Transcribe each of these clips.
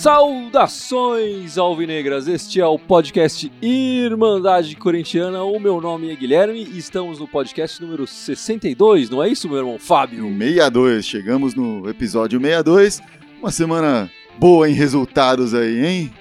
Saudações alvinegras, este é o podcast Irmandade Corintiana. O meu nome é Guilherme e estamos no podcast número 62, não é isso, meu irmão Fábio? 62, chegamos no episódio 62. Uma semana boa em resultados aí, hein?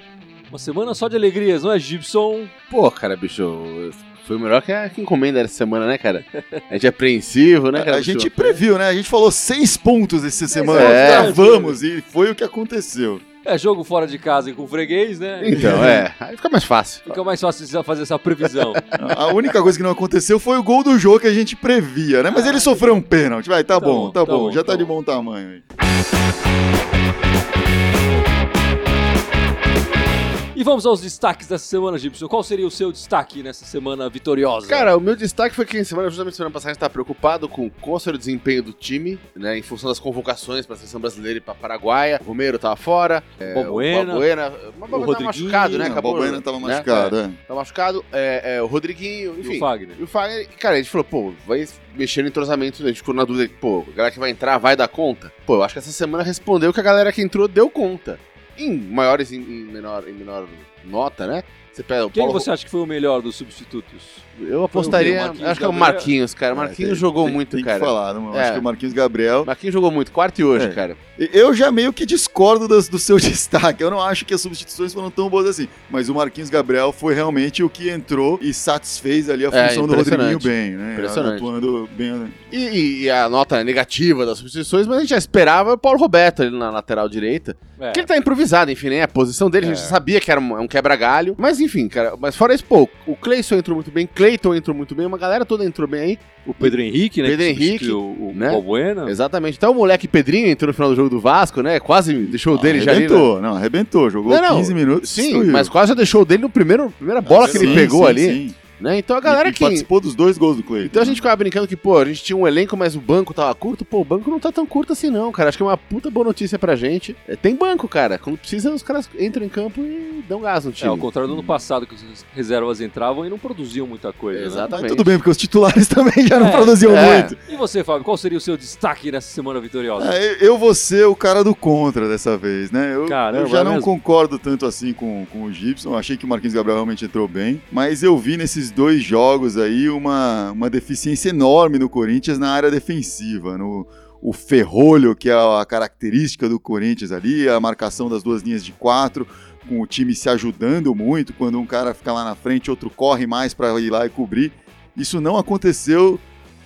Uma semana só de alegrias, não é, Gibson? Pô, cara, bicho, foi o melhor que a que encomenda dessa semana, né, cara? A gente é apreensivo, né, cara? a gente previu, né? A gente falou seis pontos essa semana, é. gravamos e foi o que aconteceu. É jogo fora de casa e com freguês, né? Então, é. Aí fica mais fácil. Fica mais fácil de fazer essa previsão. A única coisa que não aconteceu foi o gol do jogo que a gente previa, né? Mas ele sofreu um pênalti. Vai, tá, Tá bom, bom, tá, tá bom, bom, já tá tá de bom. bom tamanho aí. E vamos aos destaques dessa semana, Gibson. Qual seria o seu destaque nessa semana vitoriosa? Cara, o meu destaque foi que semana, justamente semana passada a gente tava preocupado com qual seria o desempenho do time, né? Em função das convocações pra seleção brasileira e pra Paraguaia. O Romero tava fora. é, Balbuena, O Balbuena. O Balbuena tava machucado, né? Não, o Acabou, Balbuena tava né? machucado, é. É, tava machucado. É, é, o Rodriguinho, e enfim. o Fagner? E o Fagner, cara, a gente falou, pô, vai mexer no entrosamento, a gente ficou na dúvida, pô, a galera que vai entrar vai dar conta? Pô, eu acho que essa semana respondeu que a galera que entrou deu conta. Em maiores e em menor, em menor nota, né? Você pega o Quem Paulo- você acha que foi o melhor dos substitutos? Eu apostaria, acho que é o Gabriel. Marquinhos, cara. Marquinhos É, tem- jogou tem- muito, tem cara. que falar, não, É. acho que o Marquinhos Gabriel Marquinhos jogou muito, quarto e hoje, É. cara. Eu já meio que discordo das- do seu destaque. Eu não acho que as substituições foram tão boas assim. Mas o Marquinhos Gabriel foi realmente o que entrou e satisfez ali a É, função do. Rodriguinho bem, né? Impressionante. Atuando bem. E, e- e a nota negativa das substituições, mas a gente já esperava o Paulo Roberto ali na lateral direita. É. Que ele tá improvisado, enfim, né? A posição dele, a gente É. sabia que era um, um quebra-galho. Mas enfim, cara, mas fora isso, pô, o Cleison entrou muito bem, Cleiton entrou muito bem, uma galera toda entrou bem aí. O Pedro Henrique, né? Pedro que Henrique, o, o né? Balbuena. Exatamente. Até o moleque Pedrinho entrou no final do jogo do Vasco, né? Quase deixou o dele já ali. né? arrebentou, não, arrebentou. Jogou Não, não, 15 minutos. Sim, destruiu. mas quase já deixou o dele no primeiro primeira bola que ele Sim, pegou sim, ali. sim. Né? Então a galera e, e que. participou dos dois gols do Cleiton. Então a gente ficava brincando que, pô, a gente tinha um elenco, mas o banco tava curto. Pô, o banco não tá tão curto assim, não, cara. Acho que é uma puta boa notícia pra gente. É, tem banco, cara. Quando precisa, os caras entram em campo e dão gás no É, time. ao contrário do ano passado, que as reservas entravam e não produziam muita coisa. né? Exatamente. Mas tudo bem, porque os titulares também já não É, produziam é. muito. E você, Fábio, qual seria o seu destaque nessa semana vitoriosa? É, eu vou ser o cara do contra dessa vez, né? Eu, Caramba, eu já é não mesmo? concordo tanto assim com, com o Gibson. Achei que o Marquinhos Gabriel realmente entrou bem. Mas eu vi nesses dois jogos aí uma, uma deficiência enorme no Corinthians na área defensiva. No, o ferrolho, que é a característica do Corinthians ali, a marcação das duas linhas de quatro, com o time se ajudando muito. Quando um cara fica lá na frente, outro corre mais para ir lá e cobrir. Isso não aconteceu.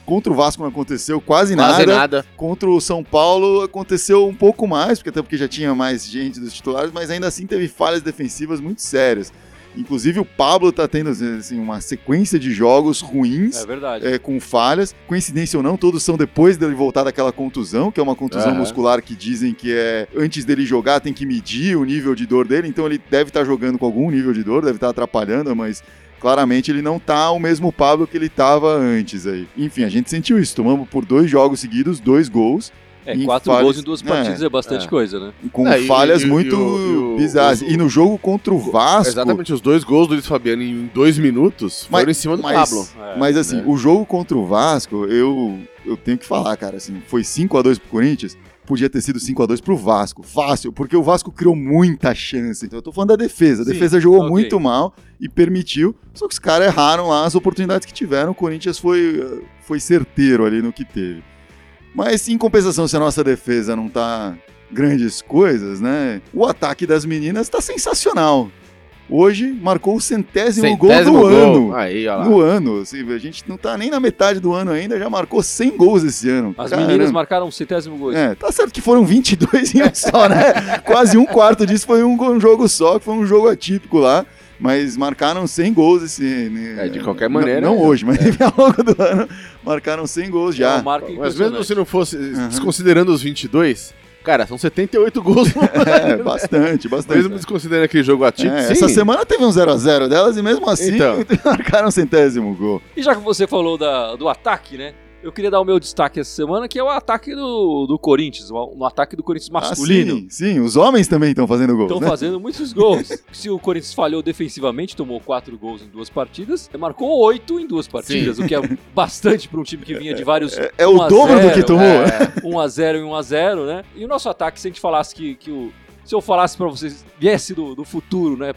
Contra o Vasco não aconteceu quase, Quase nada. nada. Contra o São Paulo aconteceu um pouco mais, porque até porque já tinha mais gente dos titulares, mas ainda assim teve falhas defensivas muito sérias. Inclusive o Pablo tá tendo assim, uma sequência de jogos ruins. É verdade. é, com falhas, coincidência ou não, todos são depois dele voltar daquela contusão, que é uma contusão muscular que dizem que é antes dele jogar tem que medir o nível de dor dele, então ele deve estar jogando com algum nível de dor, deve estar atrapalhando, mas claramente ele não tá o mesmo Pablo que ele tava antes aí. Enfim, a gente sentiu isso, tomamos por dois jogos seguidos, dois gols, É, em quatro falhas- gols em duas partidas é, bastante é. coisa, né? com É, e- falhas e- e muito e o- bizarras. o- e no jogo contra o Vasco, Exatamente, os dois gols do Luiz Fabiano em dois minutos Mas- foram em cima do mas- Pablo. É, Mas assim, né? o jogo contra o Vasco, eu, eu tenho que falar, cara, assim, foi 5 a 2 pro Corinthians, podia ter sido 5 a 2 pro Vasco, fácil, porque o Vasco criou muita chance. Então eu tô falando da defesa, a Sim, defesa jogou ok. muito mal e permitiu, só que os caras erraram lá as oportunidades que tiveram, o Corinthians foi, foi certeiro ali no que teve. Mas em compensação, se a nossa defesa não tá grandes coisas, né? O ataque das meninas tá sensacional. Hoje marcou o centésimo, gol Centésimo do gol. ano Aí, no ano. assim, a gente não tá nem na metade do ano ainda, já marcou 100 gols esse ano. As Caramba. meninas marcaram um centésimo gol. É, tá certo que foram 22 em um só, né? Quase um quarto disso foi um jogo só, que foi um jogo atípico lá. Mas marcaram 100 gols esse É, de qualquer não- maneira, Não, é. hoje, mas ao longo do ano marcaram 100 gols É já. marca Mas mesmo se não fosse, Uhum. desconsiderando os 22, cara, são 78 gols. É, bastante, bastante. mesmo desconsiderando aquele jogo atípico. É, essa semana teve um 0x0 delas e mesmo assim Então. marcaram centésimo gol. E já que você falou da- do ataque, né? Eu queria dar o meu destaque essa semana, que é o ataque do, do Corinthians, um ataque do Corinthians masculino. Ah, sim, sim, os homens também estão fazendo gols. Estão né? fazendo muitos gols. Se o Corinthians falhou defensivamente, tomou quatro gols em duas partidas, marcou oito em duas partidas, o que é bastante para um time que vinha de vários. É, é o 1 a dobro do 0, que tomou. É, 1x0 e 1x0, né? E o nosso ataque, se a gente falasse que, que o. Se eu falasse pra vocês, viesse do, do futuro, né?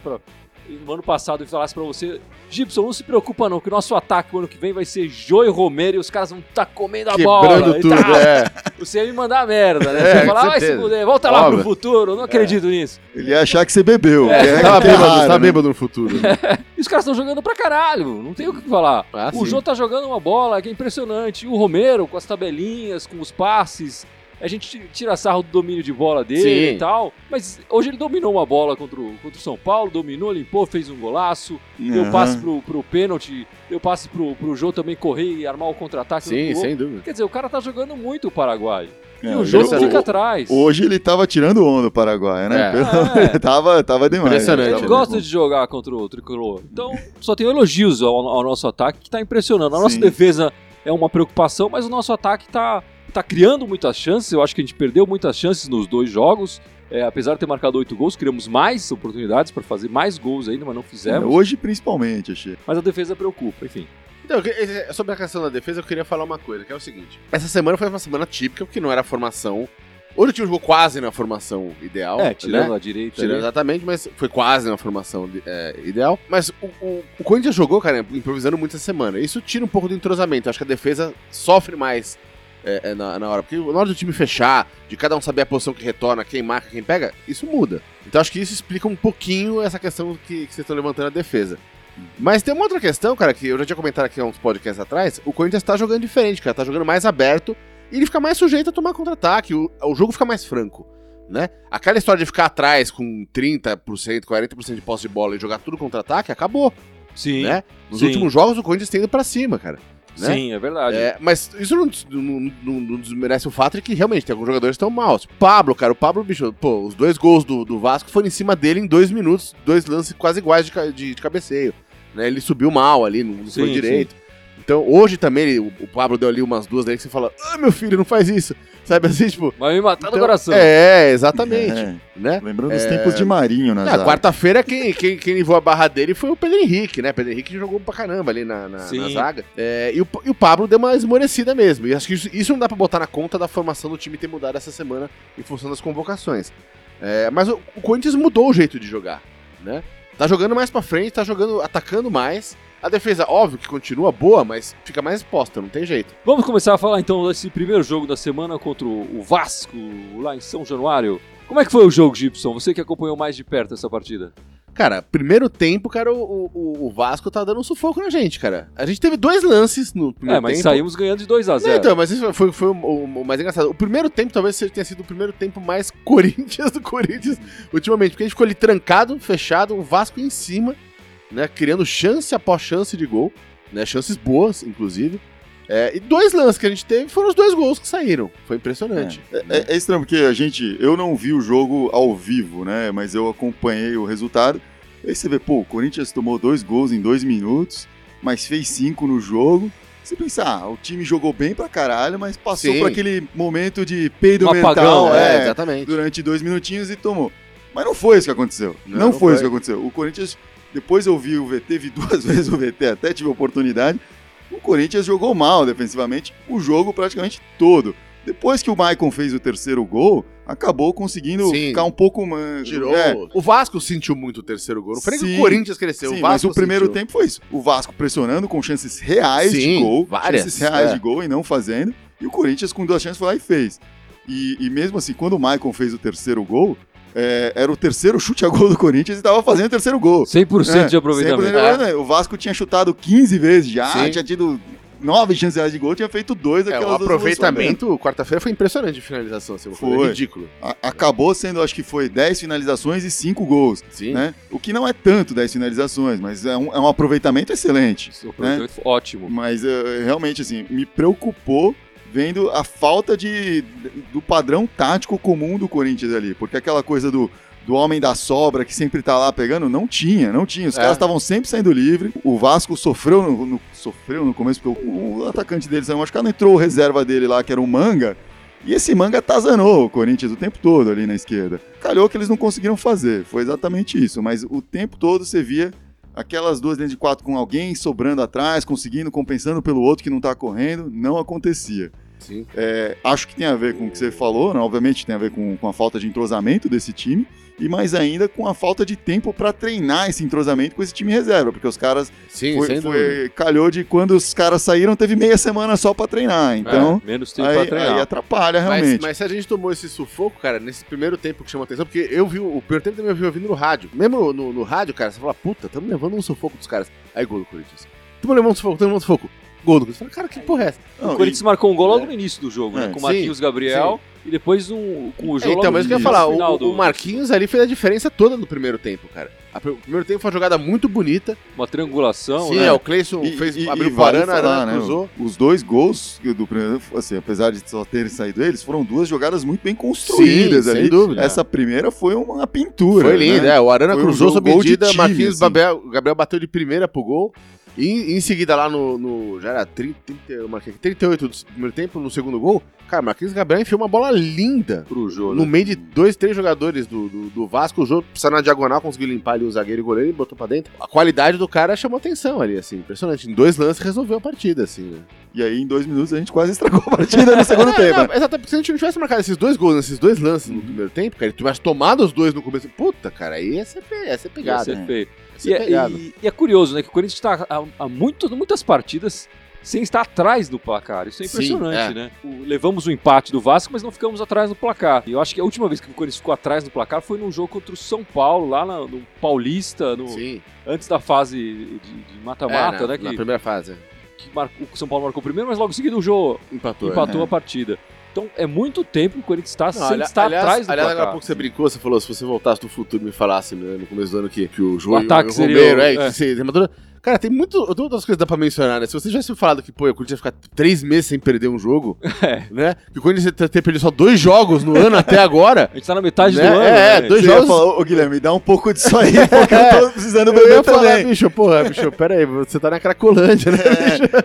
No ano passado e falasse pra você, Gibson, não se preocupa não, que o nosso ataque o ano que vem vai ser Jô e Romero e os caras vão estar comendo a bola. quebrando e tudo, tal. é. Você ia me mandar merda, né? É, Você ia com falar, vai se fuder, volta lá Óbvio. pro futuro, eu não acredito nisso. Ele ia achar que você bebeu. É, É, é bêbado, tá né? bêbado no futuro. né? E os caras estão jogando pra caralho, não tem o que falar. Ah, o sim. Jô tá jogando uma bola que é impressionante. E o Romero, com as tabelinhas, com os passes. A gente ti- tira sarro do domínio de bola dele Sim. e tal. Mas hoje ele dominou uma bola contra o, contra o São Paulo, dominou, limpou, fez um golaço. Deu Aham. passe pro, pro pênalti, deu passe pro, pro Jô também correr e armar o contra-ataque. Sim, sem dúvida. Quer dizer, o cara tá jogando muito o Paraguai. É, e o ele- Jô não o- fica atrás. Hoje ele tava tirando onda do Paraguai, né? É. Pelo- É. tava, tava demais. Impressionante, Ele né? gosta de jogar contra o tricolor. Então, só tem elogios ao, ao nosso ataque que tá impressionando. A nossa Sim. defesa é uma preocupação, mas o nosso ataque tá, tá criando muitas chances. Eu acho que a gente perdeu muitas chances nos dois jogos. É, apesar de ter marcado oito gols, criamos mais oportunidades para fazer mais gols ainda, mas não É, fizemos. hoje principalmente, achei. Mas a defesa preocupa, enfim. Então, sobre a questão da defesa, eu queria falar uma coisa, que é o seguinte. Essa semana foi uma semana típica, porque não era a formação. Hoje o time jogou quase na formação ideal. É, tirando né? a direita. Tirando ali. exatamente, mas foi quase na formação é, ideal. Mas o, o, o Corinthians jogou, cara, improvisando muito essa semana. Isso tira um pouco do entrosamento. Eu acho que a defesa sofre mais é, é, na, na hora. Porque na hora do time fechar, de cada um saber a posição que retorna, quem marca, quem pega, isso muda. Então acho que isso explica um pouquinho essa questão que, que vocês estão levantando a defesa. Mas tem uma outra questão, cara, que eu já tinha comentado aqui há uns podcasts atrás. O Corinthians tá jogando diferente, cara. Tá jogando mais aberto e ele fica mais sujeito a tomar contra-ataque. O, o jogo fica mais franco, né? Aquela história de ficar atrás com 30%, 40% de posse de bola e jogar tudo contra-ataque, acabou, Sim, né? Nos sim. últimos jogos o Corinthians tem ido pra cima, cara. Né? sim, é verdade. É, mas isso não, não, não- não desmerece o fato de que realmente tem alguns jogadores que estão mal. Pablo, cara, o Pablo, bicho, pô, os dois gols do, do Vasco foram em cima dele em dois minutos, dois lances quase iguais de, de, de cabeceio. Né? Ele subiu mal ali, não, foi Sim, direito. Então, hoje também, ele- o, o Pablo deu ali umas duas daí que você fala, ah, meu filho, não faz isso. Sabe assim, tipo. Vai me matar no então- coração. É, exatamente. É, Né? lembrando os É. tempos de Marinho na Na zaga. quarta-feira, quem, quem, quem levou a barra dele foi o Pedro Henrique, né? Pedro Henrique jogou pra caramba ali na, na, na zaga. É, e, o, e o Pablo deu uma esmorecida mesmo. E acho que isso, isso não dá pra botar na conta da formação do time ter mudado essa semana em função das convocações. É, mas o, o Corinthians mudou o jeito de jogar, né? Tá jogando mais pra frente, tá jogando, atacando mais. A defesa, óbvio que continua boa, mas fica mais exposta, não tem jeito. Vamos começar a falar então desse primeiro jogo da semana contra o Vasco, lá em São Januário. Como é que foi o jogo, Gibson? Você que acompanhou mais de perto essa partida. Cara, primeiro tempo, cara, o, o, o Vasco tá dando um sufoco na gente, cara. A gente teve dois lances no primeiro é, mas tempo. saímos ganhando de 2 a Não, 0 então, mas isso foi, foi o- o mais engraçado. O primeiro tempo talvez tenha sido o primeiro tempo mais Corinthians do Corinthians ultimamente, porque a gente ficou ali trancado, fechado, o Vasco em cima, né, criando chance após chance de gol, né, chances boas, inclusive. É, e dois lances que a gente teve foram os dois gols que saíram. Foi impressionante. né? É, é estranho, porque a gente. Eu não vi o jogo ao vivo, né? Mas eu acompanhei o resultado. Aí você vê, pô, o Corinthians tomou dois gols em dois minutos, mas fez cinco no jogo. Você pensa, ah, o time jogou bem pra caralho, mas passou Sim. por aquele momento de peido Um mental é, é, exatamente. durante dois minutinhos e tomou. Mas não foi isso que aconteceu. Não, Não, não foi, foi. isso que aconteceu. O Corinthians, depois eu vi o VT, vi duas vezes o VT, até tive oportunidade. O Corinthians jogou mal defensivamente o jogo praticamente todo. Depois que o Maicon fez o terceiro gol, acabou conseguindo Sim. ficar um pouco mais. Tirou. É, O Vasco sentiu muito o terceiro gol. Não foi que o Corinthians cresceu. sim, o mas o primeiro sentiu. tempo foi isso. O Vasco pressionando com chances reais Sim, de gol. várias, Chances reais é. de gol e não fazendo. E o Corinthians com duas chances foi lá e fez. E, e mesmo assim, quando o Maicon fez o terceiro gol, é, era o terceiro chute a gol do Corinthians e estava fazendo o terceiro gol. 100% É, de aproveitamento. 100% de aproveitamento. O Vasco tinha chutado 15 vezes já, Sim. tinha tido nove chances de gol, tinha feito dois É, o aproveitamento, quarta-feira, foi impressionante de finalização. Assim, foi Foi. ridículo. A- Acabou sendo, acho que foi 10 finalizações e 5 gols, Sim. né? O que não é tanto 10 finalizações, mas é um, é um aproveitamento excelente. Aproveitamento foi Ótimo. Mas eh, realmente, assim, me preocupou vendo a falta de, do padrão tático comum do Corinthians ali. Porque aquela coisa do, do homem da sobra que sempre tá lá pegando, não tinha, não tinha. Os É. caras estavam sempre saindo livre. O Vasco sofreu no, no- sofreu no começo, porque o, o atacante dele saiu machucado, entrou o reserva dele lá, que era o Manga. E esse Manga tazanou o Corinthians o tempo todo ali na esquerda. Calhou que eles não conseguiram fazer, foi exatamente isso. Mas o tempo todo você via aquelas duas dentro de quatro com alguém sobrando atrás, conseguindo, compensando pelo outro que não tá correndo, não acontecia. É, acho que tem a ver com o que você falou, né? obviamente tem a ver com, com a falta de entrosamento desse time, e mais ainda com a falta de tempo para treinar esse entrosamento com esse time reserva, porque os caras Sim, foi, foi- calhou de quando os caras saíram, teve meia semana só para treinar, então É, menos tempo pra aí, treinar. aí atrapalha Mas, realmente. mas se a gente tomou esse sufoco, cara, nesse primeiro tempo que chama atenção, porque eu vi o primeiro tempo também eu vi ouvindo no rádio. Mesmo no, no rádio, cara, você fala, puta, tamo levando um sufoco dos caras. Aí gol do Corinthians. Tamo levando um sufoco, tamo levando um sufoco. Gol do Corinthians. Cara, que porra é essa? Não, o Corinthians marcou um gol logo É. no início do jogo, É, né? Com o sim, Marquinhos Gabriel e depois um, com o É, jogo então, mas o que eu ia falar, o, do- o Marquinhos ali fez a diferença toda no primeiro tempo, cara. O primeiro tempo foi uma jogada muito bonita. Uma triangulação, Sim, né? é, o Cleison E- fez, e- abriu e o vale Varana, falar, Arana né, cruzou. Os dois gols do primeiro, assim, apesar de só terem saído eles, foram duas jogadas muito bem construídas Sim, sem ali. dúvida. Essa primeira foi uma pintura. Foi lindo, né? é. O Arana Foi um cruzou jogo- sob medida, Marquinhos assim. Gabriel, Gabriel bateu de primeira pro gol. E em seguida, lá no. no- já era 30, 30, eu marquei aqui, 38 do primeiro tempo, no segundo gol. Cara, Marquinhos Gabriel enfiou uma bola linda. Pro jogo. No né? meio de dois, três jogadores do, do, do Vasco, o jogo saiu na diagonal, conseguiu limpar ali o zagueiro e o goleiro e botou pra dentro. A qualidade do cara chamou atenção ali, assim, impressionante. Em dois lances resolveu a partida, assim, né? E aí, em dois minutos, a gente quase estragou a partida no segundo É, tempo. não, né? exatamente, porque se a gente não tivesse marcado esses dois gols nesses dois lances no primeiro tempo, cara, e tivesse tomado os dois no começo, puta, cara, aí ia ser, pe- ia ser Ia pegado. ser né? feio. E, é- e- e é curioso, né? Que o Corinthians está há, muito- muitas partidas sem estar atrás do placar. Isso é Sim, impressionante, é. né? O- levamos o empate do Vasco, mas não ficamos atrás do placar. E eu acho que a última vez que o Corinthians ficou atrás do placar foi num jogo contra o São Paulo, lá na- no Paulista, no- Sim. antes da fase de mata-mata, É, na, né? na Que, primeira fase. que marcou- o São Paulo marcou primeiro, mas logo em seguida o jogo Empatou. empatou é. a partida. Então é muito tempo que o Corinthians está Não, sem ali- estar aliás, atrás do aliás, placar. agora há pouco você brincou, você falou, se você voltasse do futuro e me falasse né, no começo do ano que, que o João ataque e o seria Romero, o- é, é. que você. Cara, tem muito, tem outras coisas que dá pra mencionar, né? Se você tivesse falado que, pô, o Corinthians ia ficar três meses sem perder um jogo, É. né? Que o Corinthians ia ter perdido só dois jogos no ano até agora. A gente tá na metade Né? do ano. É, né? dois Você ia jogos- falar, ô Guilherme, dá um pouco disso aí, porque eu tô precisando Eu beber ia falar, também. bicho, porra, bicho, pera aí, você tá na Cracolândia, né?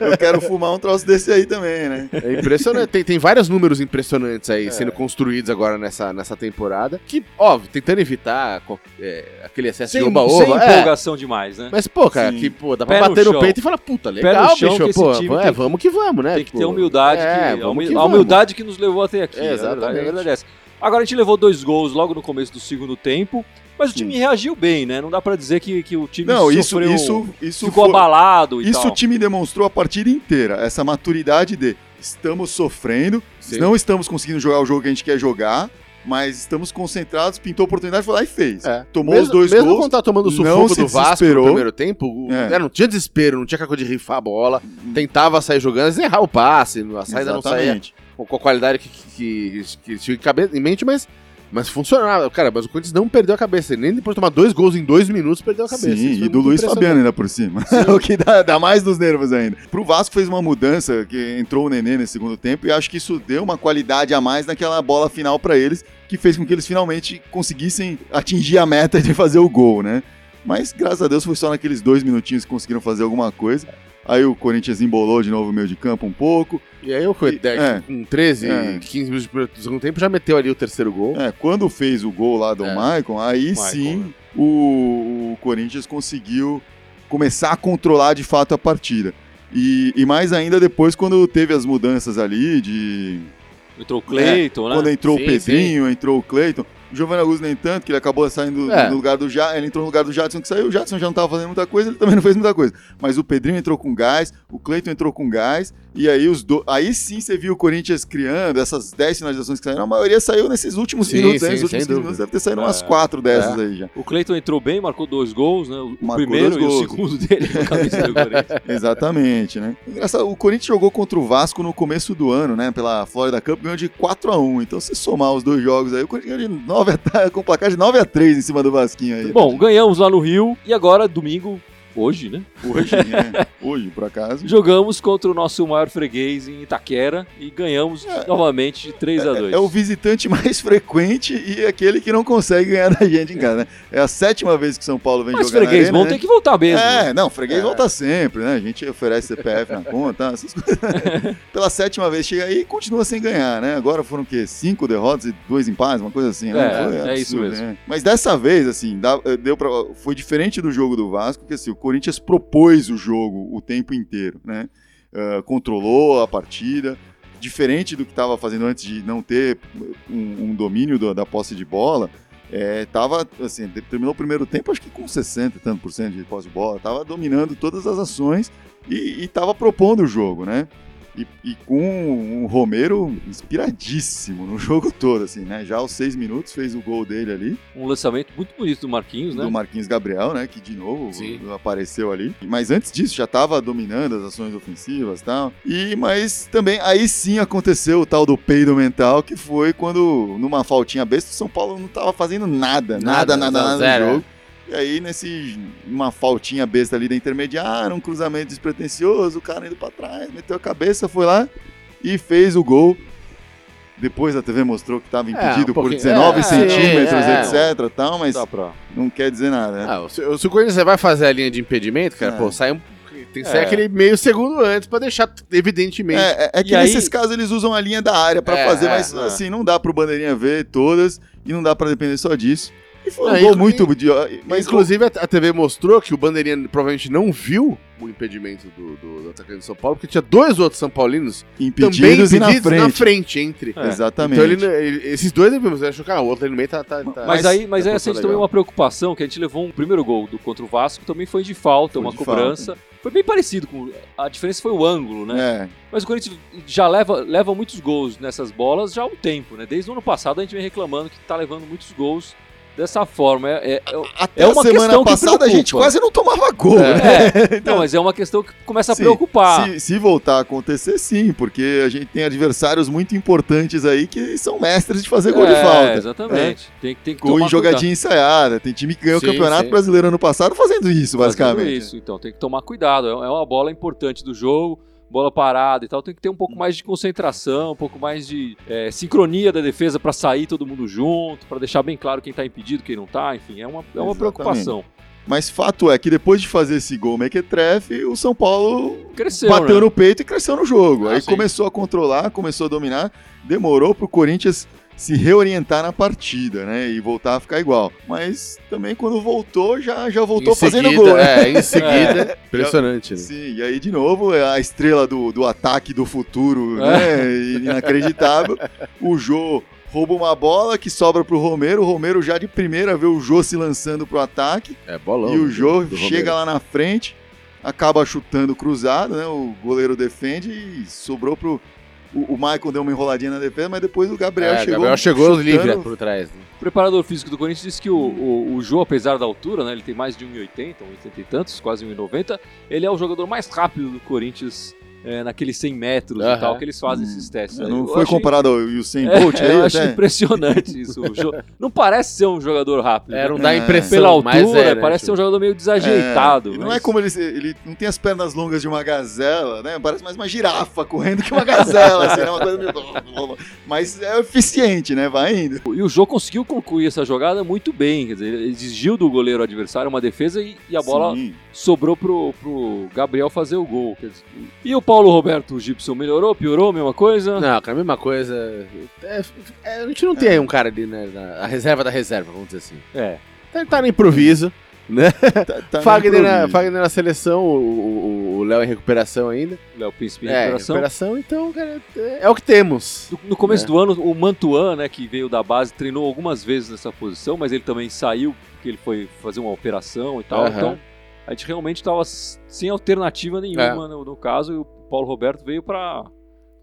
É, eu quero fumar um troço desse aí também, né? É impressionante. Tem, tem vários números impressionantes aí sendo construídos agora nessa, nessa temporada. Que, óbvio, tentando evitar é, aquele excesso Sem, de sem oba-oba. é. empolgação demais, né? Mas, pô, cara, Sim. que, pô, dá Pé pra no bater no, chão. peito e falar, puta, Pé legal, no chão bicho, pô, é, vamos que vamos, né? Tem que Tipo, ter humildade. é, que, a, vamos humil- que a humildade que nos levou até aqui. É, É, verdade, exatamente. é verdade essa. Agora a gente levou dois gols logo no começo do segundo tempo, mas o time reagiu bem, né? Não dá pra dizer que, que o time Não, isso, sofreu, isso, isso ficou foi- abalado e Isso o tal. time demonstrou a partida inteira, essa maturidade de estamos sofrendo, Sim. não estamos conseguindo jogar o jogo que a gente quer jogar, mas estamos concentrados, pintou a oportunidade, foi lá e fez. É. Tomou mesmo, os dois mesmo gols. quando tá tomando o sufoco do Vasco no primeiro tempo, É. é, não tinha desespero, não tinha coisa de rifar a bola, tentava sair jogando, errar o passe, a saída não saía Exatamente. com a qualidade que, que, que, que tinha em mente, mas, mas funcionava. Cara, mas o Corinthians não perdeu a cabeça. Nem depois de tomar dois gols em dois minutos, perdeu a cabeça. Sim, e do Luiz. Fabiano ainda por cima. o que dá, dá mais dos nervos ainda. Pro Vasco fez uma mudança, que entrou o Nenê nesse segundo tempo, e acho que isso deu uma qualidade a mais naquela bola final pra eles, que fez com que eles finalmente conseguissem atingir a meta de fazer o gol, né? Mas graças a Deus foi só naqueles dois minutinhos que conseguiram fazer alguma coisa. Aí o Corinthians embolou de novo o meio de campo um pouco. E aí o Coedec, É. com 13, É. 15 minutos do segundo tempo, já meteu ali o terceiro gol. É, quando fez o gol lá do É. Maicon, aí Maicon, sim né? o, o Corinthians conseguiu começar a controlar de fato a partida. E, e mais ainda depois quando teve as mudanças ali de. Entrou o Cleiton, né? Quando entrou Sim, o Pedrinho, entrou o Cleiton. O Giovanni Augusto nem tanto, que ele acabou saindo É. no lugar do Jadson. Ele entrou no lugar do Jadson que saiu. O Jadson já não estava fazendo muita coisa, ele também não fez muita coisa. Mas o Pedrinho entrou com gás, o Cleiton entrou com gás. E aí os do... aí sim você viu o Corinthians criando essas 10 finalizações que saíram. A maioria saiu nesses últimos Sim, minutos. sim, né? Nos últimos sem 15 dúvida. minutos deve ter saído umas É. 4 dessas aí já. O Cleiton entrou bem, marcou dois gols, né? O Marcou primeiro e o segundo dele com a camisa do Corinthians. Exatamente, né? Engraçado, o Corinthians jogou contra o Vasco no começo do ano, né? Pela Florida Cup, ganhou de 4 a 1 Então, se somar os dois jogos aí, o Corinthians ganhou de 9 a, com placar de 9 a 3 em cima do Vasquinho aí. Bom, ganhamos lá no Rio e agora, domingo, hoje, né? Hoje, né? Hoje, por acaso. Jogamos contra o nosso maior freguês em Itaquera e ganhamos novamente de 3 a 2 É o visitante mais frequente e aquele que não consegue ganhar da gente em casa, né? É a sétima vez que São Paulo vem Mas jogar na freguês arena, vão né? ter que voltar mesmo. É, não, freguês volta sempre, né? A gente oferece CPF na conta, essas coisas. Pela sétima vez chega aí e continua sem ganhar, né? Agora foram o quê? Cinco derrotas e dois empates, uma coisa assim, né? É, é isso mesmo. né? Mas dessa vez, assim, deu pra, foi diferente do jogo do Vasco, que assim, o Corinthians propôs o jogo o tempo inteiro, né? Ah, controlou a partida, diferente do que estava fazendo antes de não ter um, um domínio do- da posse de bola. É, tava, assim, terminou o primeiro tempo, acho que com 60 e tanto por cento de posse de bola, tava dominando todas as ações e, e tava propondo o jogo, né? E, e com um Romero inspiradíssimo no jogo todo, assim, né? Já aos seis minutos fez o gol dele ali, Um lançamento muito bonito do Marquinhos, né? do Marquinhos Gabriel, né? Que de novo Sim. apareceu ali. Mas antes disso já tava dominando as ações ofensivas e tal. E, mas também aí sim aconteceu o tal do peido mental, que foi quando, numa faltinha besta, o São Paulo não tava fazendo nada, nada, nada, nada, zero, no jogo. E aí, nesse uma faltinha besta ali da intermediária, um cruzamento despretensioso, o cara indo pra trás, meteu a cabeça, foi lá e fez o gol. Depois a TV mostrou que estava impedido um por pouquinho- 19 é, centímetros, é, etc. Tal, mas pra... não quer dizer nada. né? Ah, se, se o Corinthians vai fazer a linha de impedimento, cara, É. pô, sai um. Tem que sair É. aquele meio segundo antes pra deixar evidentemente. É, é- é que E aí- nesses casos eles usam a linha da área pra É, fazer, é, mas é. assim, não dá pro bandeirinha ver todas e não dá pra depender só disso. Foi Não, muito. De, Mas, inclusive, a, a TV mostrou que o Bandeirinha provavelmente não viu o impedimento do, do, do atacante do São Paulo, porque tinha dois outros São Paulinos impedidos, também e na impedidos frente. na frente, entre. É. Exatamente. Então, ele, ele- esses dois, ele achou que ah, o outro ali no meio tá. tá, tá Mas, aí, mas tá aí tudo assim, a gente também uma preocupação, que a gente levou um primeiro gol do, contra o Vasco, também foi de falta, Foi uma de cobrança. Foi bem parecido com. A diferença foi o ângulo, né? É, Mas o Corinthians já leva, leva muitos gols nessas bolas já há um tempo, né? Desde o ano passado a gente vem reclamando que tá levando muitos gols dessa forma. É, é- é- até É a uma semana questão que passada a gente quase não tomava gol, né? é, não, mas é uma questão que começa a Sim, preocupar. Se, se voltar a acontecer, sim, porque a gente tem adversários muito importantes aí que são mestres de fazer gol de É, falta. Exatamente. Tem, tem que em jogadinha ensaiada. Tem time que ganhou Sim, o Campeonato sim. Brasileiro ano passado fazendo isso, fazendo basicamente. Isso, então tem que tomar cuidado. É é uma bola importante do jogo, bola parada e tal. Tem que ter um pouco mais de concentração, um pouco mais de é, sincronia da defesa para sair todo mundo junto, para deixar bem claro quem tá impedido, quem não tá. Enfim, é uma, é uma Exatamente. preocupação. Mas fato é que depois de fazer esse gol mequetrefe, o São Paulo Cresceu, bateu né? no peito e cresceu no jogo. Ah, Aí sim. começou a controlar, começou a dominar, demorou pro Corinthians se reorientar na partida, né? E voltar a ficar igual. Mas também quando voltou, já, já voltou Em fazendo seguida, gol, né? É, em seguida. Impressionante, né? Sim, e aí de novo é a estrela do, do ataque do futuro, É. né? Inacreditável. o Jô rouba uma bola que sobra pro Romero. O Romero já de primeira vê o Jô se lançando pro ataque. É bolão. e o do- Jô chega Romero. lá na frente, acaba chutando cruzado, né? O goleiro defende e sobrou pro. O, o Michael deu uma enroladinha na defesa, mas depois o Gabriel É, chegou. Gabriel chegou chutando- livre por trás. né? O preparador físico do Corinthians disse que o, o, o Jô, apesar da altura, né, ele tem mais de 1,80, 1,80 e tantos, quase 1,90, ele é o jogador mais rápido do Corinthians é, naqueles 100 metros Aham. e tal, que eles fazem Hum, esses testes. Não Eu foi achei- comparado ao Usain É, Bolt aí, eu acho até? impressionante isso. O Jô- não parece ser um jogador rápido. É, né? não dá a É. impressão. Pela mas altura, é, né, parece ser um jogador meio desajeitado. É, e não mas- é como ele, ele não tem as pernas longas de uma gazela, né? Parece mais uma girafa correndo que uma gazela, assim, né? Uma coisa meio... Mas é eficiente, né? Vai indo. E o Jô conseguiu concluir essa jogada muito bem. Quer dizer, ele exigiu do goleiro adversário uma defesa e, e a bola Sim. sobrou pro, pro Gabriel fazer o gol. Quer dizer, e o Paulo Roberto Gibson melhorou, piorou, mesma coisa? Não, cara, a mesma coisa. É, é, a gente não tem aí um cara ali, né? na- a reserva da reserva, vamos dizer assim. É. Tá, tá no improviso. Tá, tá no Fagner, na, improviso. Fagner na seleção, o- Léo em recuperação ainda. Léo Príncipe em É, recuperação. recuperação, então, cara, é, é o que temos. No- No começo É. do ano, o Mantuan, né, que veio da base, treinou algumas vezes nessa posição, mas ele também saiu porque ele foi fazer uma operação e tal. Então, a gente realmente estava sem alternativa nenhuma no, no caso, e o Paulo Roberto veio para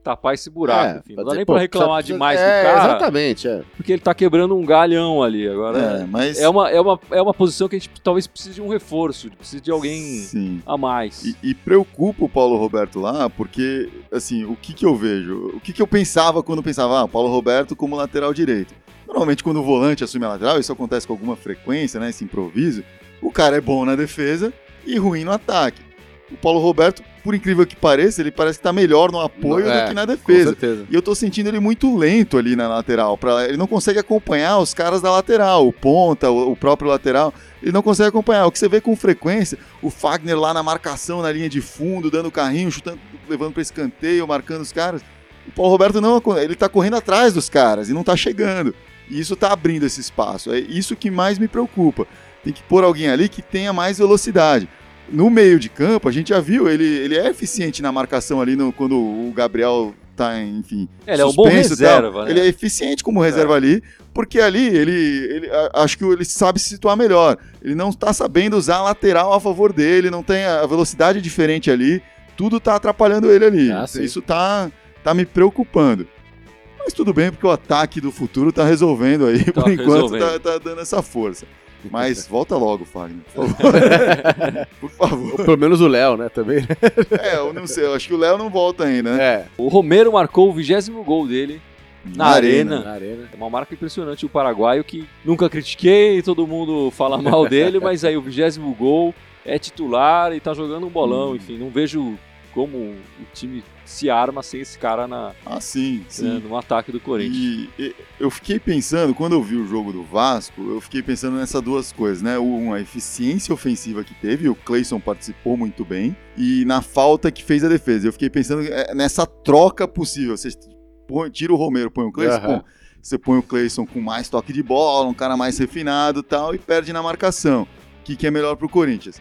tapar esse buraco. enfim. Não dá nem para reclamar precisa- demais é, do cara, Exatamente, é. porque ele tá quebrando um galhão ali. Agora, É, mas... é, uma, é, uma, é uma posição que a gente talvez precise de um reforço, precise de alguém Sim. a mais. E, e preocupa o Paulo Roberto lá, porque, assim, o que que eu vejo? O que que eu pensava quando pensava, ah, Paulo Roberto como lateral direito? Normalmente, quando o volante assume a lateral, isso acontece com alguma frequência, né, esse improviso, o cara é bom na defesa e ruim no ataque. O Paulo Roberto, por incrível que pareça, ele parece que tá melhor no apoio É, do que na defesa. E eu tô sentindo ele muito lento ali na lateral. Pra, ele não consegue acompanhar os caras da lateral, o ponta, o, o próprio lateral. Ele não consegue acompanhar. O que você vê com frequência, o Fagner lá na marcação, na linha de fundo, dando carrinho, chutando, levando pra escanteio, marcando os caras. O Paulo Roberto não, ele tá correndo atrás dos caras e não tá chegando. E isso tá abrindo esse espaço. É isso que mais me preocupa. Tem que pôr alguém ali que tenha mais velocidade. No meio de campo, a gente já viu, ele, ele é eficiente na marcação ali no- quando o Gabriel tá, enfim. É, ele é um bom reserva, né? Ele é eficiente como reserva ali, porque ali ele, ele a- acho que ele sabe se situar melhor. Ele não tá sabendo usar a lateral a favor dele, não tem a velocidade diferente ali. Tudo tá atrapalhando ele ali. Ah. Isso tá, tá me preocupando. Mas tudo bem, porque o ataque do futuro tá resolvendo aí. Tá por enquanto tá, tá dando essa força. Mas volta logo, Fagner, por favor. por favor. Ou pelo menos o Léo, né, também. É, eu não sei, eu acho que o Léo não volta ainda, né? É. O Romero marcou o vigésimo gol dele na, arena. Na arena. É uma marca impressionante o paraguaio que nunca critiquei, todo mundo fala mal dele, mas aí o vigésimo gol é titular e tá jogando um bolão, Hum. enfim, não vejo como o time se arma sem esse cara na, Ah, sim, sim. né, no ataque do Corinthians. E, e eu fiquei pensando, quando eu vi o jogo do Vasco, eu fiquei pensando nessas duas coisas, né? Uma eficiência ofensiva que teve, o Cleison participou muito bem, e na falta que fez a defesa. Eu fiquei pensando é, nessa troca possível. Você põe- tira o Romero, põe o Cleison, pô, você põe o Cleison com mais toque de bola, um cara mais refinado e tal, e perde na marcação. O que, que é melhor pro Corinthians?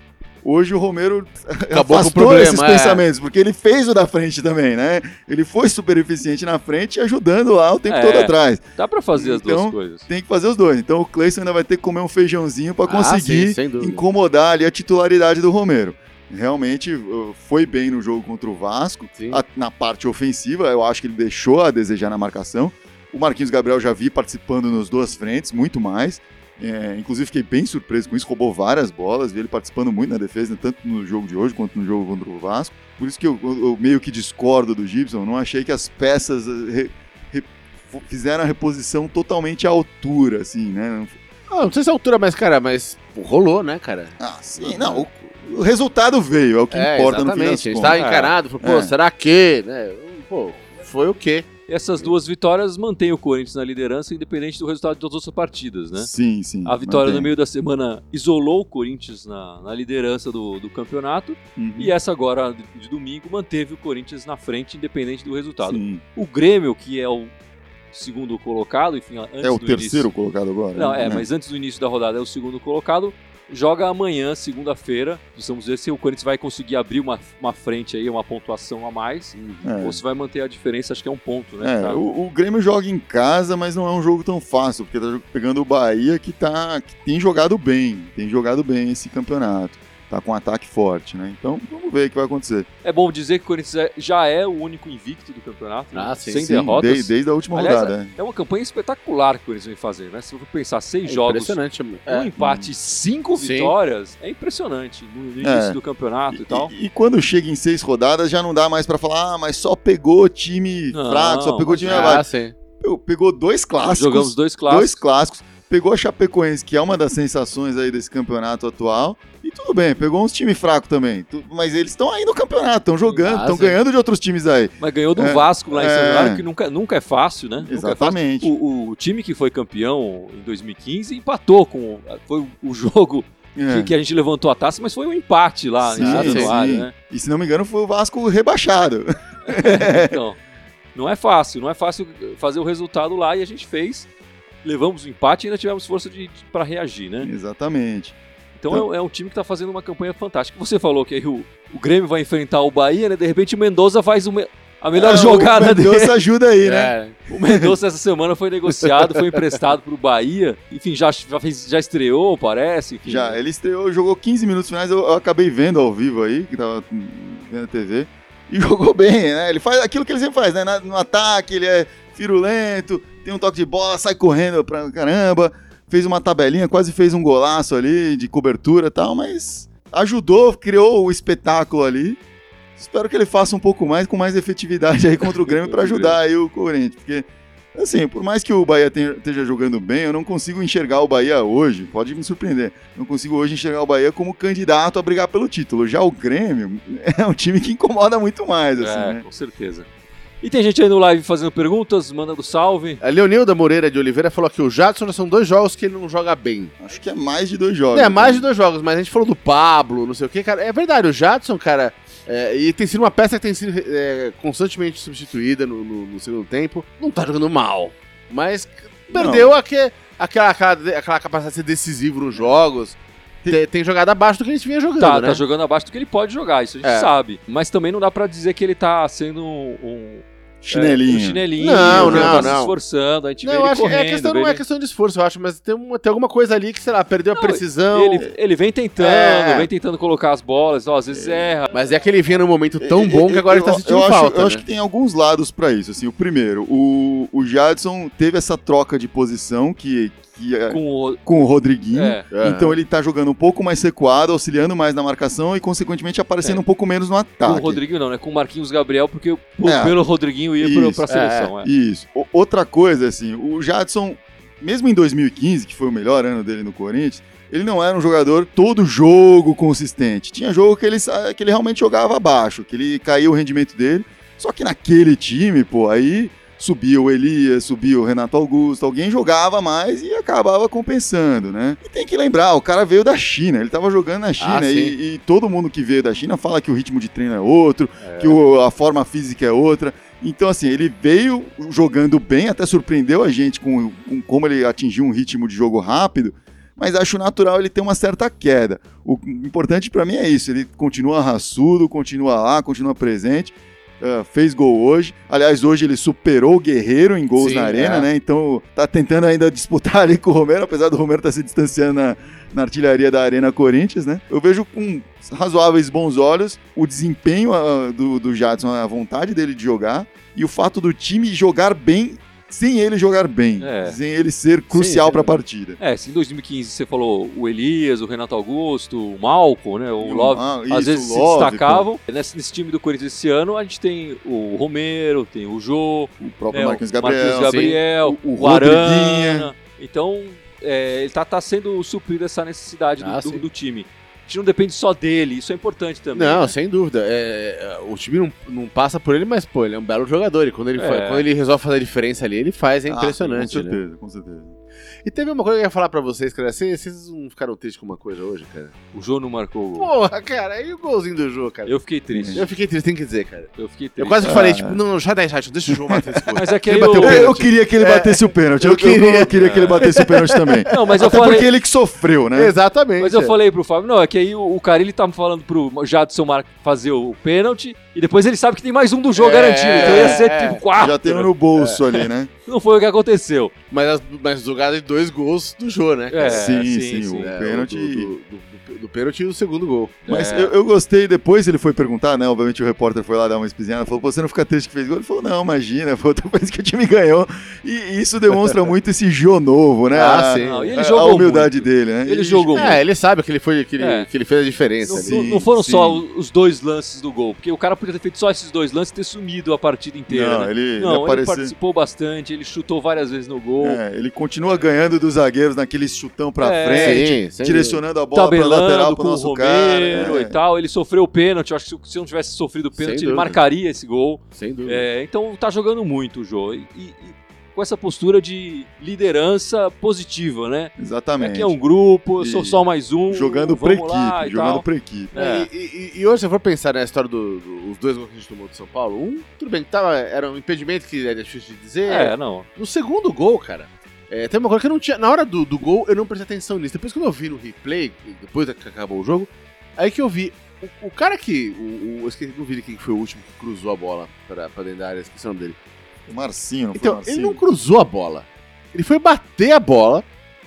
Hoje o Romero Acabou afastou problema, esses é. pensamentos, porque ele fez o da frente também, né? Ele foi super eficiente na frente ajudando lá o tempo É. todo atrás. Dá pra fazer as Então, duas coisas. Tem que fazer os dois. Então o Cleison ainda vai ter que comer um feijãozinho para Ah, conseguir sim, sem dúvida. incomodar ali a titularidade do Romero. Realmente uh, foi bem no jogo contra o Vasco. Sim. A- na parte ofensiva, eu acho que ele deixou a desejar na marcação. O Marquinhos Gabriel já vi participando nas duas frentes, muito mais. É, inclusive fiquei bem surpreso com isso, roubou várias bolas, vi ele participando muito na defesa, tanto no jogo de hoje quanto no jogo contra o Vasco. Por isso que eu, eu- meio que discordo do Gibson, não achei que as peças eh, re- re- fizeram a reposição totalmente à altura, assim, né? Ah, não sei se é a altura, mas, cara, mas rolou, né, cara? Ah, sim, não, o, o resultado veio, é o que é, importa no das exatamente. A gente contas. tava encarado, falou, pô, É. será que, né? Pô, foi o quê? Essas duas vitórias mantêm o Corinthians na liderança, independente do resultado de todas as outras partidas, né? Sim, sim. A vitória no mantém. meio da semana isolou o Corinthians na, na liderança do, do campeonato Uhum. e essa agora de, domingo manteve o Corinthians na frente, independente do resultado. Sim. O Grêmio, que é o segundo colocado, enfim, antes É o terceiro início... colocado agora? Não, é, né? mas antes do início da rodada é o segundo colocado. Joga amanhã, segunda-feira. Precisamos ver se o Corinthians vai conseguir abrir uma, uma frente aí, uma pontuação a mais. É. Ou se vai manter a diferença, acho que é um ponto, né? É, o, o Grêmio joga em casa, mas não é um jogo tão fácil, porque tá pegando o Bahia que, tá, que tem jogado bem, tem jogado bem esse campeonato. Tá com um ataque forte, né? Então vamos ver o que vai acontecer. É bom dizer que o Corinthians é- já é o único invicto do campeonato, né? Ah, sim, sem Sim, derrotas. desde, desde a última Aliás, rodada. né? É uma campanha espetacular que o Corinthians vem fazer, né? Se você for pensar, seis É jogos, Impressionante. um É. empate e cinco Sim. vitórias, é impressionante no início É. do campeonato e, tal. E, e quando chega em seis rodadas, já não dá mais pra falar, ah, mas só pegou time Não, fraco, só pegou time mas- abaixo. Ah, Pegou dois clássicos. Jogamos dois clássicos. Dois clássicos. Pegou a Chapecoense, que é uma das sensações aí desse campeonato atual. E tudo bem, pegou uns times fracos também. Mas eles estão aí no campeonato, estão jogando, Ah, estão sim. ganhando de outros times aí. Mas ganhou do É, Vasco lá em São é. Januário, que nunca, nunca é fácil, né? Nunca é fácil. Exatamente. O, o time que foi campeão em 2015 empatou com. Foi o jogo É. que, que a gente levantou a taça, mas foi um empate lá Sim, em sim, sim. né? E se não me engano, foi o Vasco rebaixado. Então, não é fácil, não é fácil fazer o resultado lá e a gente fez. Levamos o empate e ainda tivemos força para reagir, né? Exatamente. Então, Então- é, é um time que está fazendo uma campanha fantástica. Você falou que aí o, o Grêmio vai enfrentar o Bahia, né? De repente o Mendoza faz me- a melhor É, jogada o dele. Mendonça ajuda aí, né? É. O Mendonça essa semana foi negociado, foi emprestado para o Bahia. Enfim, já, já, fez- já estreou, parece. enfim. Já, ele estreou, jogou 15 minutos finais, eu, eu acabei vendo ao vivo aí, que tava vendo a TV, e jogou bem, né? Ele faz aquilo que ele sempre faz, né? No ataque, ele é firulento, tem um toque de bola, sai correndo pra caramba, fez uma tabelinha, quase fez um golaço ali de cobertura e tal, mas ajudou, criou o espetáculo ali. Espero que ele faça um pouco mais, com mais efetividade aí contra o Grêmio pra ajudar aí o Corinthians, porque Assim, por mais que o Bahia tenha- esteja jogando bem, eu não consigo enxergar o Bahia hoje, pode me surpreender, não consigo hoje enxergar o Bahia como candidato a brigar pelo título. Já o Grêmio é um time que incomoda muito mais, assim, é, né? com certeza. E tem gente aí no live fazendo perguntas, mandando salve. A Leonilda Moreira de Oliveira falou que o Jadson são dois jogos que ele não joga bem. Acho que é mais de dois jogos. É, mais de dois jogos, mas a gente falou do Pablo, não sei o que, cara. É verdade, o Jadson, cara, é, e tem sido uma peça que tem sido é, constantemente substituída no, no- no segundo tempo. Não tá jogando mal, mas perdeu aque- aquela, aquela, aquela capacidade de ser decisivo nos jogos. Tem, tem jogado abaixo do que a gente vinha jogando, Tá, né? tá jogando abaixo do que ele pode jogar, isso a gente É. sabe. Mas também não dá pra dizer que ele tá sendo um, um- Chinelinho. é, um chinelinho, Não, que não, tá se não. esforçando, a gente Não, vê eu ele acho que correndo. é questão, vê não é ele- questão de esforço, eu acho, mas tem, uma, tem alguma coisa ali que, sei lá, perdeu a Não, precisão. Ele, ele vem tentando, É. vem tentando colocar as bolas, ó, às vezes erra. Mas é que ele vinha num momento tão bom que agora ele tá Eu- sentindo eu acho, falta. Eu né? acho que tem alguns lados pra isso. Assim, o primeiro, o, o Jadson teve essa troca de posição que, é- Com o. com o Rodriguinho. É. É. Então ele tá jogando um pouco mais recuado, auxiliando mais na marcação e, consequentemente, aparecendo É. um pouco menos no Com ataque. o Rodriguinho não, né? Com o Marquinhos Gabriel, porque o- É. pelo Rodriguinho ia Isso, pra seleção. É. Isso. O- outra coisa, assim, o Jadson, mesmo em 2015, que foi o melhor ano dele no Corinthians, ele não era um jogador todo jogo consistente. Tinha jogo que ele, que ele realmente jogava abaixo, que ele caía o rendimento dele. Só que naquele time, pô, aí subia o Elias, subia o Renato Augusto, alguém jogava mais e acabava compensando, né? E tem que lembrar, o cara veio da China, ele tava jogando na China Ah, e, e todo mundo que veio da China fala que o ritmo de treino é outro, É. que o- a forma física é outra. Então, assim, ele veio jogando bem, até surpreendeu a gente com, com como ele atingiu um ritmo de jogo rápido, mas acho natural ele ter uma certa queda. O importante pra mim é isso, ele continua raçudo, continua lá, continua presente. Ah, fez gol hoje. Aliás, hoje ele superou o Guerreiro em gols Sim, na arena, é. né? Então tá tentando ainda disputar ali com o Romero, apesar do Romero estar se distanciando na, na artilharia da Arena Corinthians, né? Eu vejo com razoáveis bons olhos o desempenho ah, do, do Jadson, a vontade dele de jogar e o fato do time jogar bem sem ele jogar bem, É. sem ele ser crucial para a partida. É, se em 2015 você falou o Elias, o Renato Augusto, o Malco, né? O Love. Ah, às isso, vezes se Love, destacavam. Nesse, nesse time do Corinthians esse ano, a gente tem o Romero, tem o Jô, o próprio né, Marquinhos o Gabriel. Marquinhos Gabriel, sim. O- o o, Arana. Então, é, ele tá, tá sendo suprido essa necessidade do, Ah, do- sim. do time. A gente não depende só dele, isso é importante também. Não, né? sem dúvida. É, o time não, não passa por ele, mas, pô, ele é um belo jogador. E quando ele, É. quando ele resolve fazer a diferença ali, ele faz, é Ah, impressionante, com né? certeza, com certeza. E teve uma coisa que eu ia falar pra vocês, cara. Vocês, vocês não ficaram tristes com uma coisa hoje, cara? O Jô não marcou o gol. Porra, cara, e o golzinho do jogo, cara? Eu fiquei triste. Eu fiquei triste, tem que dizer, cara. Eu fiquei triste. Eu quase que Ah. falei, tipo, não, não, já dá chat, deixa o jogo bater esse gol. Mas é que Ele aí bateu eu- o É, eu queria que ele batesse o pênalti. Eu, eu queria. eu queria que ele batesse o pênalti também. Não, mas eu Até falei. porque ele que sofreu, né? Exatamente. Mas eu falei pro Fábio, não, é que aí o, o Carilli tá falando pro Jadson Mar fazer o pênalti e depois ele sabe que tem mais um do jogo É, garantido. Então ia ser é. tipo quatro. Já tem um no bolso ali, né? Não foi o que aconteceu. Mas, as- mas jogada de dois gols do Jô, né? É, sim, sim, sim, sim. o É, pênalti. Do, do, do- do pênalti e o segundo gol. Mas É. eu, eu gostei, depois ele foi perguntar, né? Obviamente o repórter foi lá dar uma espizinhada, falou, pô, você não fica triste que fez gol? Ele falou, não, imagina, foi outra vez que o time ganhou. E isso demonstra muito esse Jô novo, né? Ah, a, sim. Não, e ele a- jogou a humildade muito. dele, né? Ele E- jogou É, ele sabe que ele, foi, que ele, É. que ele fez a diferença. Não, não- Sim, não foram sim. só os dois lances do gol, porque o cara podia ter feito só esses dois lances e ter sumido a partida inteira. Não, né? ele, Não, ele apareceu. participou bastante, ele chutou várias vezes no gol, É, ele continua ganhando dos zagueiros naquele chutão pra É. frente, Sim, direcionando a bola pra lateral pro com o nosso Romero cara. e é. tal. Ele sofreu o pênalti, eu acho que se- não tivesse sofrido o pênalti, ele marcaria esse gol. Sem dúvida. É, então tá jogando muito o Jô. E, e- e com essa postura de liderança positiva, né? Exatamente. Aqui é um grupo, eu sou E só mais um. Jogando pra lá equipe, e jogando tal. pra equipe. É. E, e- e hoje, se eu for pensar na história dos do, os dois gols que a gente tomou do São Paulo, um, tudo bem, tava, era um impedimento que é difícil de dizer. É, não. No segundo gol, cara, é, tem uma coisa que eu não tinha. Na hora do, do gol, eu não prestei atenção nisso. Depois, quando eu vi no replay, depois que acabou o jogo, aí que eu vi. O, o cara que. O, o, eu esqueci, não vi quem foi o último que cruzou a bola pra, pra dentro da área, esqueci o nome dele. O Marcinho, não foi o Então, Marcinho? ele não cruzou a bola. Ele foi bater a bola.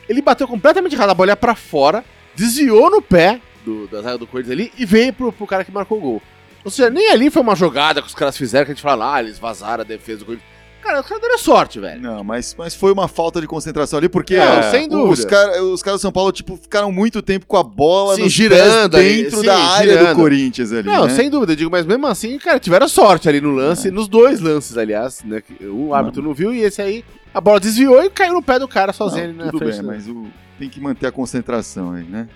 Ele bateu completamente errado. A bola ia pra fora, desviou no pé do, da zaga do Corinthians ali e veio pro, pro cara que marcou o gol. Ou seja, nem ali foi uma jogada que os caras fizeram que a gente fala, ah, eles vazaram a defesa do Corinthians. Cara, os caras deram sorte, velho. Não, mas, mas foi uma falta de concentração ali, porque Não, é, sem dúvida. os caras os caras do São Paulo tipo, ficaram muito tempo com a bola Sim, nos girando pés ali, dentro sim, da área girando. do Corinthians ali. Não, né? sem dúvida, eu digo, mas mesmo assim, cara, tiveram sorte ali no lance, nos dois lances, aliás, né? que O árbitro não viu e esse aí, a bola desviou e caiu no pé do cara sozinho ali Não, na tudo frente. bem, mas o, tem que manter a concentração aí, né?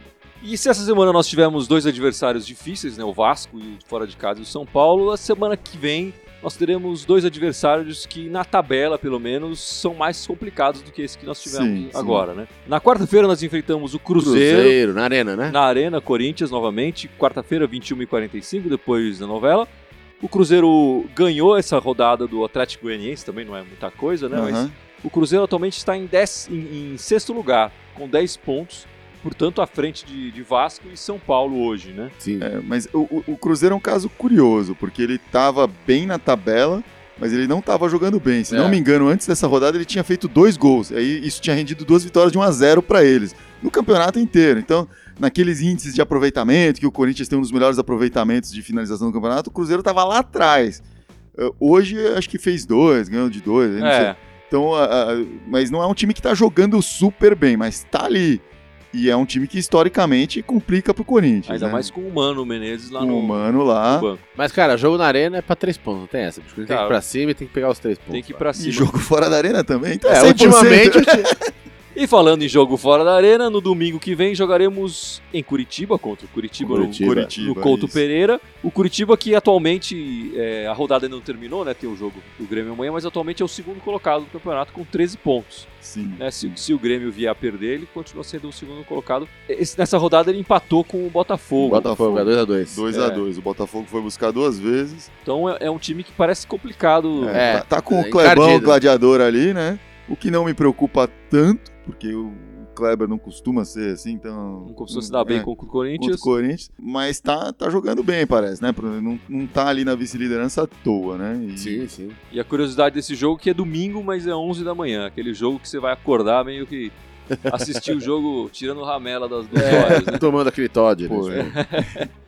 E se essa semana nós tivemos dois adversários difíceis, né, o Vasco e o fora de casa e o São Paulo, a semana que vem nós teremos dois adversários que na tabela, pelo menos, são mais complicados do que esse que nós tivemos Sim, sim. agora, né? Na quarta-feira nós enfrentamos o Cruzeiro, Cruzeiro, na arena, né? na Arena Corinthians novamente, quarta-feira 21h45, depois da novela. O Cruzeiro ganhou essa rodada do Atlético Goianiense, também não é muita coisa, né? Mas Aham. o Cruzeiro atualmente está em, dez- em- em sexto lugar, com 10 pontos, portanto à frente de, de Vasco e São Paulo hoje, né? Sim. É, mas o, o- Cruzeiro é um caso curioso, porque ele tava bem na tabela, mas ele não tava jogando bem. Se É. não me engano, antes dessa rodada ele tinha feito dois gols. Aí isso tinha rendido duas vitórias de 1 a 0 para eles no campeonato inteiro. Então, naqueles índices de aproveitamento, que o Corinthians tem um dos melhores aproveitamentos de finalização do campeonato, o Cruzeiro tava lá atrás. Eh, Hoje acho que fez dois, ganhou de dois. aí não sei. É, Então, a- a- mas não é um time que tá jogando super bem, mas tá ali. E é um time que historicamente complica pro Corinthians. ainda né? mais com o Mano Menezes lá com no, o Mano lá. Mas, cara, jogo na arena é pra três pontos, não tem essa. Tem que ir pra cima e tem que pegar os três pontos. Tem que ir pra E cima. jogo fora da arena também. Então É, 100%. ultimamente, o time- E falando em jogo fora da arena, no domingo que vem jogaremos em Curitiba contra o Curitiba, no- Curitiba, Curitiba, no Couto isso. Pereira. O Curitiba que atualmente, é, a rodada ainda não terminou, né? Tem o jogo do Grêmio amanhã, mas atualmente é o segundo colocado do campeonato com 13 pontos. Sim. né? Se, se o Grêmio vier a perder, ele continua sendo o segundo colocado. Esse- nessa rodada ele empatou com o Botafogo. Botafogo, é 2x2. 2x2. O Botafogo foi buscar duas vezes. Então é, é um time que parece complicado. É. tá, tá com é o Clebão, encardido. o gladiador ali, né? O que não me preocupa tanto, porque o Kleber não costuma ser assim, então. Não costuma se dar bem é, com o contra Corinthians. o Corinthians, mas tá, tá jogando bem, parece, né? Não, não tá ali na vice-liderança à toa, né? E- Sim, sim. E a curiosidade desse jogo é que é domingo, mas é 11 da manhã. Aquele jogo que você vai acordar meio que assistir o jogo tirando ramela das duas horas. Né? Tomando aquele Todd. Né?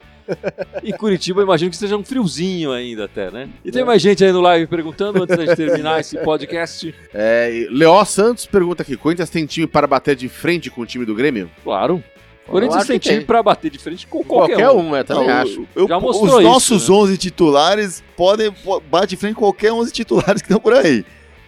E Curitiba, imagino que esteja um friozinho ainda até, né? E tem mais gente aí no live perguntando, antes gente terminar esse podcast. É, Leó Santos pergunta aqui: Corinthians tem time para bater de frente com o time do Grêmio? Claro. Corinthians tem time pra bater de frente com qualquer, um. é, Não, também eu- acho. eu- Já os mostrou isso, nossos né? 11 titulares podem po- bate de frente com qualquer 11 titulares que estão por aí.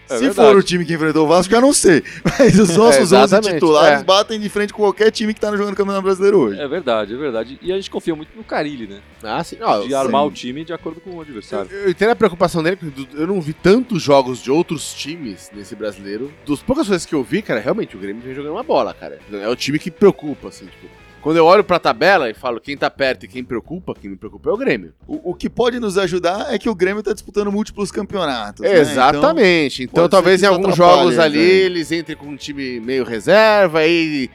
É Se verdade. for o time que enfrentou o Vasco, já não sei. Mas os nossos 11 exatamente, titulares é. batem de frente com qualquer time que tá jogando no Campeonato Brasileiro hoje. É verdade, é verdade. E a gente confia muito no Carilli, né? Ah, sim. Ó, De eu- armar sim. o time de acordo com o eu, adversário. eu entendo a preocupação dele, porque eu não vi tantos jogos de outros times nesse brasileiro. Dos poucas coisas que eu vi, cara, realmente o Grêmio vem jogando uma bola, cara. É o time que preocupa, assim, tipo. Quando eu olho pra tabela e falo quem tá perto e quem preocupa, quem me preocupa é o Grêmio. O, o que pode nos ajudar é que o Grêmio tá disputando múltiplos campeonatos. né? Exatamente. Então, pode talvez em alguns jogos eles ali aí. eles entrem com um time meio reserva, aí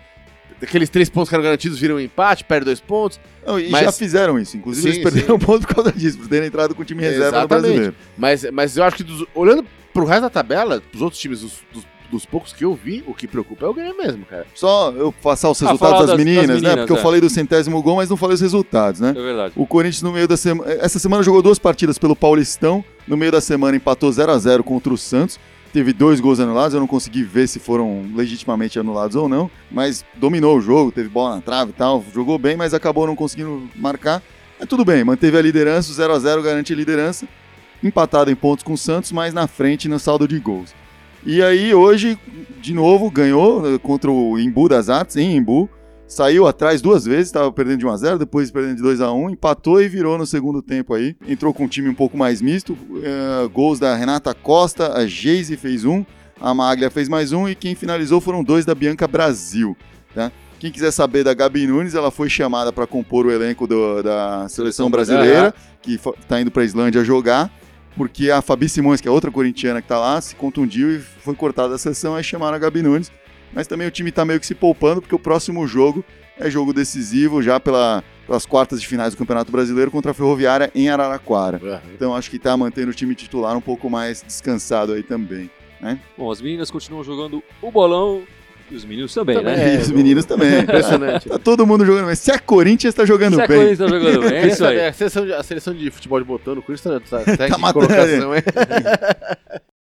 aqueles três pontos que eram garantidos viram um empate, perde dois pontos. Então, não, e Mas- já fizeram isso. Inclusive, Sim, eles perderam um ponto por causa disso, por terem entrado com o time reserva no Exatamente. brasileiro. Mas, mas eu acho que dos- olhando pro resto da tabela, dos outros times, dos, dos- dos poucos que eu vi, o que preocupa é o Grêmio mesmo, cara. Só eu passar os Ah, resultados falar das, das- das meninas, né? meninas, Porque eu é. falei do centésimo gol, mas não falei os resultados, né? É verdade. O Corinthians no meio da semana. Essa semana jogou duas partidas pelo Paulistão. No meio da semana empatou 0 a 0 contra o Santos. Teve dois gols anulados, eu não consegui ver se foram legitimamente anulados ou não, mas dominou o jogo, teve bola na trave e tal, jogou bem, mas acabou não conseguindo marcar. Mas tudo bem, manteve a liderança, o 0 a 0 garante a liderança, empatado em pontos com o Santos, mas na frente no saldo de gols. E aí hoje, de novo, ganhou eh, contra o Imbu das Artes, em Imbu, saiu atrás duas vezes, estava perdendo de 1 a 0 depois perdendo de 2 a 1 empatou e virou no segundo tempo aí. Entrou com um time um pouco mais misto, eh, gols da Renata Costa, a Geise fez um, a Maglia fez mais um e quem finalizou foram dois da Bianca Brasil, tá? Quem quiser saber da Gabi Nunes, ela foi chamada para compor o elenco do- da seleção brasileira, que está indo para a Islândia jogar, porque a Fabi Simões, que é outra corintiana que tá lá, se contundiu e foi cortada da sessão, aí chamaram a Gabi Nunes. Mas também o time tá meio que se poupando, porque o próximo jogo é jogo decisivo já pela, pelas quartas de finais do Campeonato Brasileiro contra a Ferroviária em Araraquara. Então acho que tá mantendo o time titular um pouco mais descansado aí também. Bom, as meninas continuam jogando o bolão e os meninos também, também né? É, e os meninos também. É, impressionante. tá todo mundo jogando bem. Se a Corinthians está jogando bem. Se a Corinthians está jogando bem, é isso aí. A seleção, de, a seleção de futebol de botão no Corinthians tá, tá, tá matando. Colocação, hein?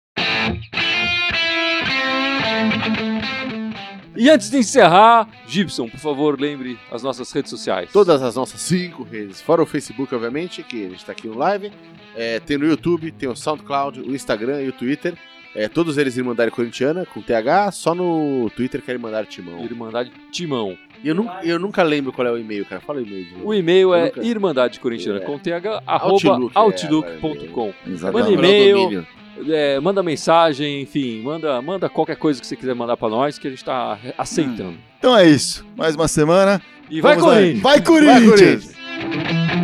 E antes de encerrar, Gibson, por favor, lembre as nossas redes sociais. Todas as nossas cinco redes, fora o Facebook, obviamente, que a gente está aqui no live. É, tem no YouTube, tem o SoundCloud, o Instagram e o Twitter. É, todos eles Irmandade Corintiana, com TH, só no Twitter que é Irmandade Timão. Irmandade Timão. E eu, nunca, eu nunca lembro qual é o e-mail, cara. Fala o e-mail de novo. O e-mail é nunca- irmandade corintiana É. com th arroba Outlook, é, outlook.com. Manda e-mail, é, manda mensagem, enfim, manda, manda qualquer coisa que você quiser mandar pra nós que a gente tá aceitando. Então é isso. Mais uma semana. E vai. Corinthians! Vai, Vai, Corinthians! Corinthians!